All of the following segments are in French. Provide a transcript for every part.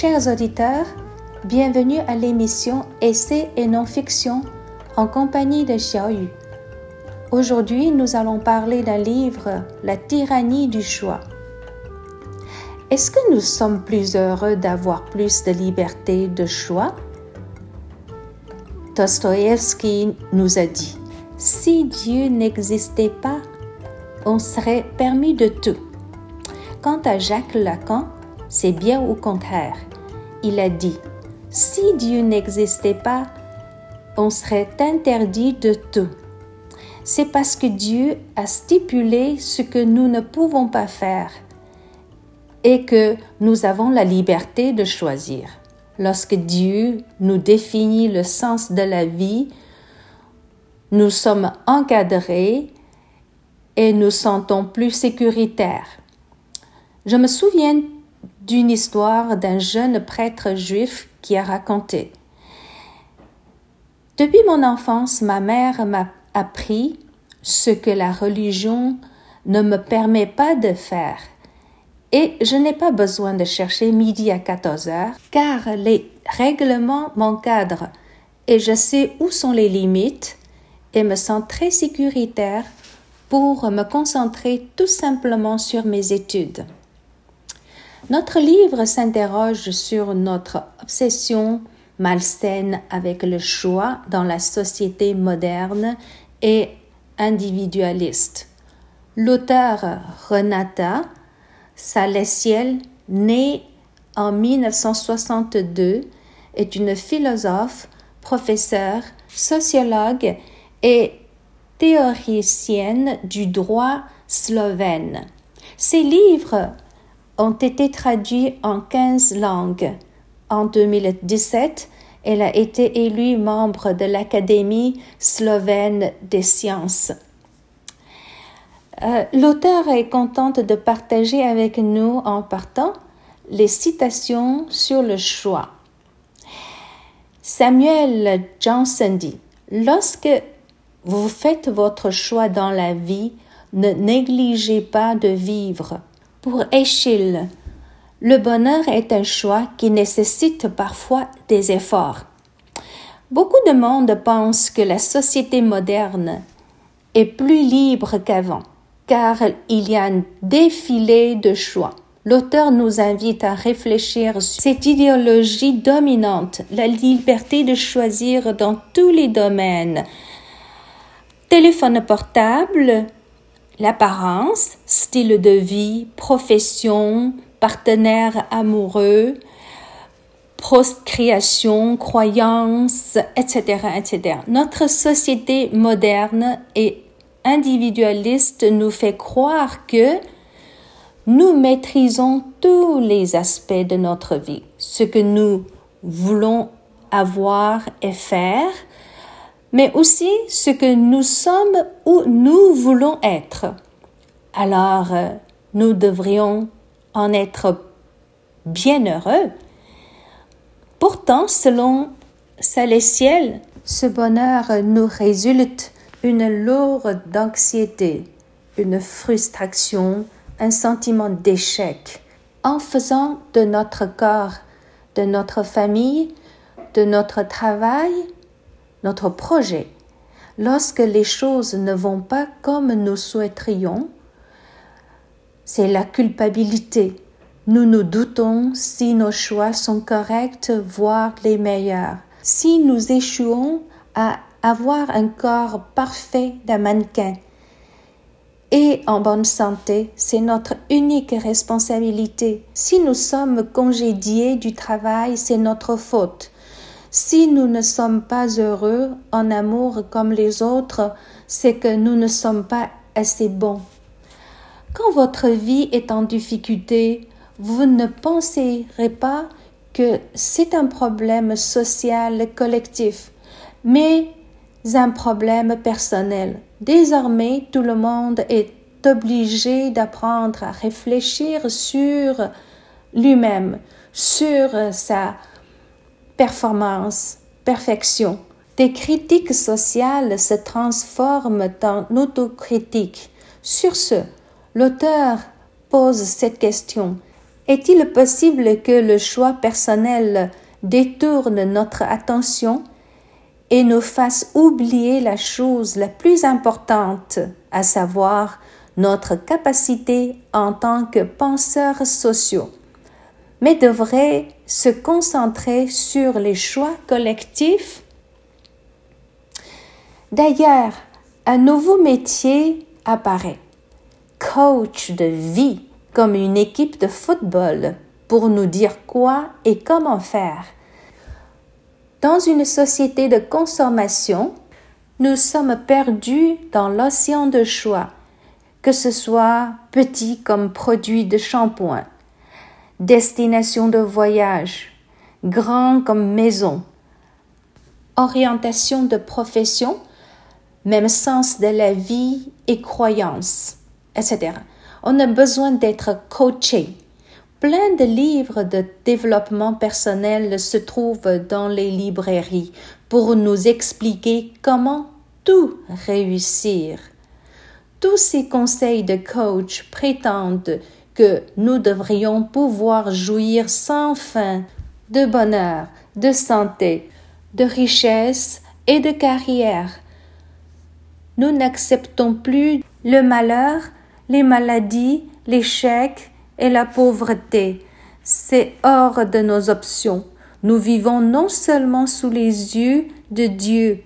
Chers auditeurs, bienvenue à l'émission Essais et non-fiction en compagnie de Xiaoyu. Aujourd'hui, nous allons parler d'un livre, La tyrannie du choix. Est-ce que nous sommes plus heureux d'avoir plus de liberté de choix? Dostoïevski nous a dit, si Dieu n'existait pas, on serait permis de tout. Quant à Jacques Lacan, c'est bien au contraire. Il a dit, si Dieu n'existait pas, on serait interdit de tout. C'est parce que Dieu a stipulé ce que nous ne pouvons pas faire et que nous avons la liberté de choisir. Lorsque Dieu nous définit le sens de la vie, nous sommes encadrés et nous sentons plus sécuritaires. Je me souviens d'une histoire d'un jeune prêtre juif qui a raconté Depuis mon enfance, ma mère m'a appris ce que la religion ne me permet pas de faire. Et je n'ai pas besoin de chercher midi à 14 heures, car les règlements m'encadrent et je sais où sont les limites et me sens très sécuritaire pour me concentrer tout simplement sur mes études. Notre livre s'interroge sur notre obsession malsaine avec le choix dans la société moderne et individualiste. L'auteur Renata Salesiel, née en 1962, est une philosophe, professeure, sociologue et théoricienne du droit slovène. Ses livres ont été traduits en 15 langues. En 2017, elle a été élue membre de l'Académie slovène des sciences. Euh, l'auteur est contente de partager avec nous en partant les citations sur le choix. Samuel Johnson dit Lorsque vous faites votre choix dans la vie, ne négligez pas de vivre. Pour Échille, le bonheur est un choix qui nécessite parfois des efforts. Beaucoup de monde pense que la société moderne est plus libre qu'avant, car il y a un défilé de choix. L'auteur nous invite à réfléchir sur cette idéologie dominante, la liberté de choisir dans tous les domaines. Téléphone portable, l'apparence, style de vie, profession, partenaire amoureux, procréation, croyances, etc., etc. Notre société moderne et individualiste nous fait croire que nous maîtrisons tous les aspects de notre vie, ce que nous voulons avoir et faire, mais aussi ce que nous sommes ou nous voulons être. Alors, euh, nous devrions en être bien heureux. Pourtant, selon Salessiel, ce bonheur nous résulte une lourde d'anxiété, une frustration, un sentiment d'échec, en faisant de notre corps, de notre famille, de notre travail, notre projet. Lorsque les choses ne vont pas comme nous souhaiterions, c'est la culpabilité. Nous nous doutons si nos choix sont corrects, voire les meilleurs. Si nous échouons à avoir un corps parfait d'un mannequin et en bonne santé, c'est notre unique responsabilité. Si nous sommes congédiés du travail, c'est notre faute. Si nous ne sommes pas heureux en amour comme les autres, c'est que nous ne sommes pas assez bons. Quand votre vie est en difficulté, vous ne penserez pas que c'est un problème social collectif, mais un problème personnel. Désormais, tout le monde est obligé d'apprendre à réfléchir sur lui-même, sur sa performance, perfection. Des critiques sociales se transforment en autocritique. Sur ce, l'auteur pose cette question. Est-il possible que le choix personnel détourne notre attention et nous fasse oublier la chose la plus importante, à savoir notre capacité en tant que penseurs sociaux, mais devrait se concentrer sur les choix collectifs. D'ailleurs, un nouveau métier apparaît, coach de vie, comme une équipe de football, pour nous dire quoi et comment faire. Dans une société de consommation, nous sommes perdus dans l'océan de choix que ce soit petit comme produit de shampoing, destination de voyage, grand comme maison, orientation de profession, même sens de la vie et croyance, etc. On a besoin d'être coaché. Plein de livres de développement personnel se trouvent dans les librairies pour nous expliquer comment tout réussir. Tous ces conseils de coach prétendent que nous devrions pouvoir jouir sans fin de bonheur, de santé, de richesse et de carrière. Nous n'acceptons plus le malheur, les maladies, l'échec et la pauvreté. C'est hors de nos options. Nous vivons non seulement sous les yeux de Dieu,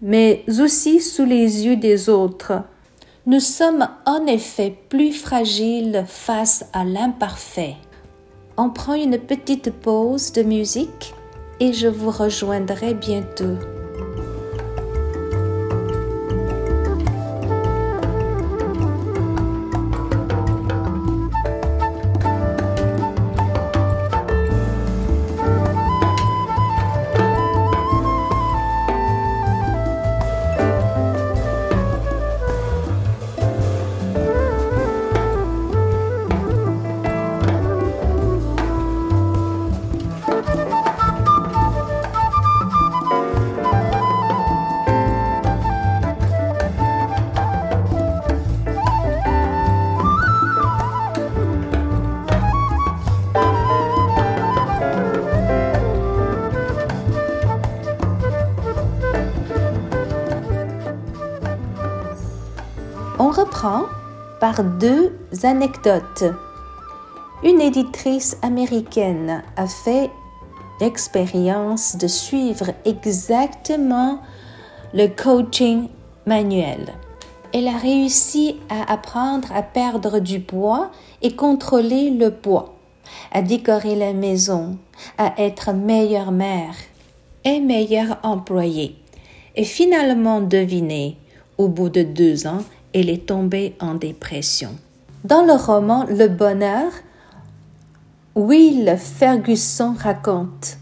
mais aussi sous les yeux des autres. Nous sommes en effet plus fragiles face à l'imparfait. On prend une petite pause de musique et je vous rejoindrai bientôt. Reprend par deux anecdotes. Une éditrice américaine a fait l'expérience de suivre exactement le coaching manuel. Elle a réussi à apprendre à perdre du poids et contrôler le poids, à décorer la maison, à être meilleure mère et meilleure employée. Et finalement, devinez, au bout de deux ans, elle est tombée en dépression. Dans le roman Le Bonheur, Will Ferguson raconte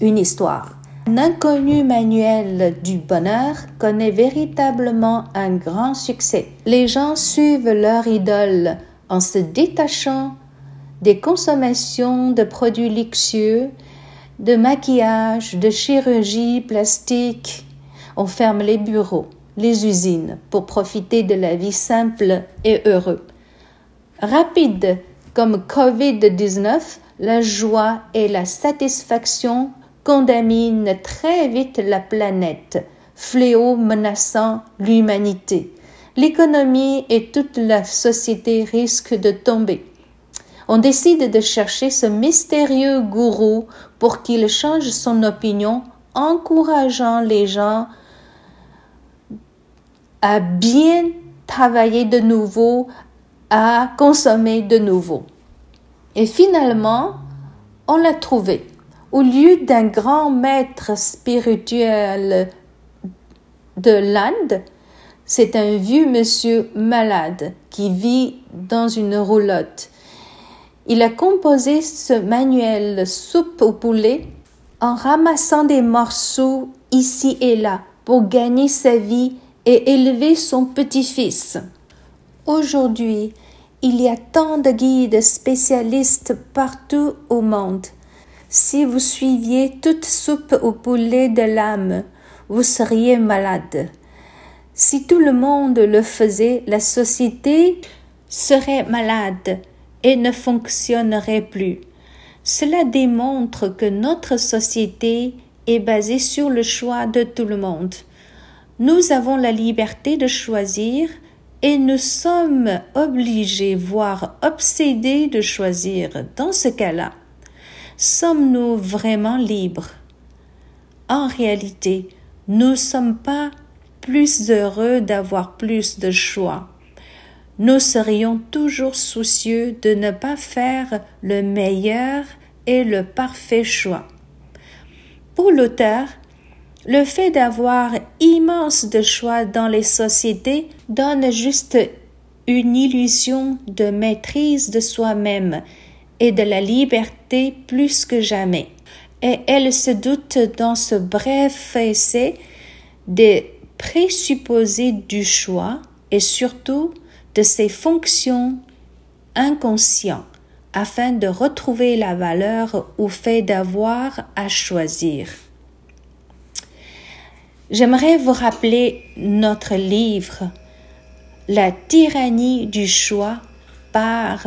une histoire. Un inconnu manuel du bonheur connaît véritablement un grand succès. Les gens suivent leur idole en se détachant des consommations de produits luxueux, de maquillage, de chirurgie plastique. On ferme les bureaux les usines pour profiter de la vie simple et heureuse. Rapide comme Covid-19, la joie et la satisfaction contaminent très vite la planète, fléau menaçant l'humanité. L'économie et toute la société risquent de tomber. On décide de chercher ce mystérieux gourou pour qu'il change son opinion, encourageant les gens à bien travailler de nouveau, à consommer de nouveau. Et finalement, on l'a trouvé. Au lieu d'un grand maître spirituel de l'Inde, c'est un vieux monsieur malade qui vit dans une roulotte. Il a composé ce manuel soupe au poulet en ramassant des morceaux ici et là pour gagner sa vie et élever son petit-fils. Aujourd'hui, il y a tant de guides spécialistes partout au monde. Si vous suiviez toute soupe au poulet de l'âme, vous seriez malade. Si tout le monde le faisait, la société serait malade et ne fonctionnerait plus. Cela démontre que notre société est basée sur le choix de tout le monde. Nous avons la liberté de choisir et nous sommes obligés, voire obsédés de choisir. Dans ce cas-là, sommes-nous vraiment libres? En réalité, nous ne sommes pas plus heureux d'avoir plus de choix. Nous serions toujours soucieux de ne pas faire le meilleur et le parfait choix. Pour l'auteur, le fait d'avoir immense de choix dans les sociétés donne juste une illusion de maîtrise de soi-même et de la liberté plus que jamais. Et elle se doute dans ce bref essai des présupposés du choix et surtout de ses fonctions inconscientes afin de retrouver la valeur au fait d'avoir à choisir. J'aimerais vous rappeler notre livre La tyrannie du choix par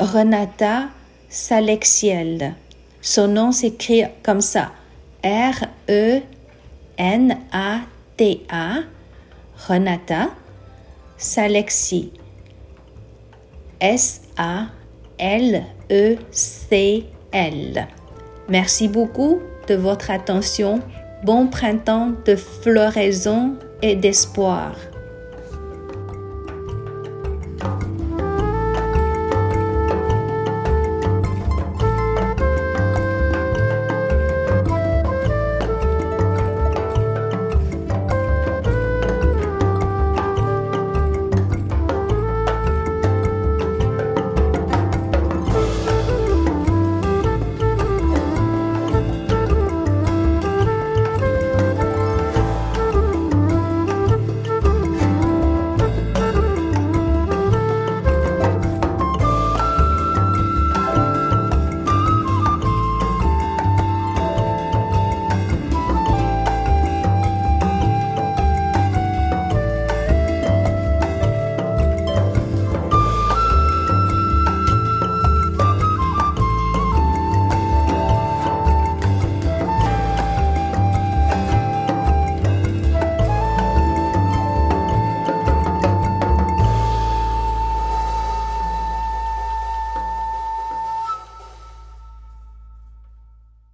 Renata Salexiel. Son nom s'écrit comme ça R-E-N-A-T-A, Renata Salexi. S-A-L-E-C-L. Merci beaucoup de votre attention. Bon printemps de floraison et d'espoir.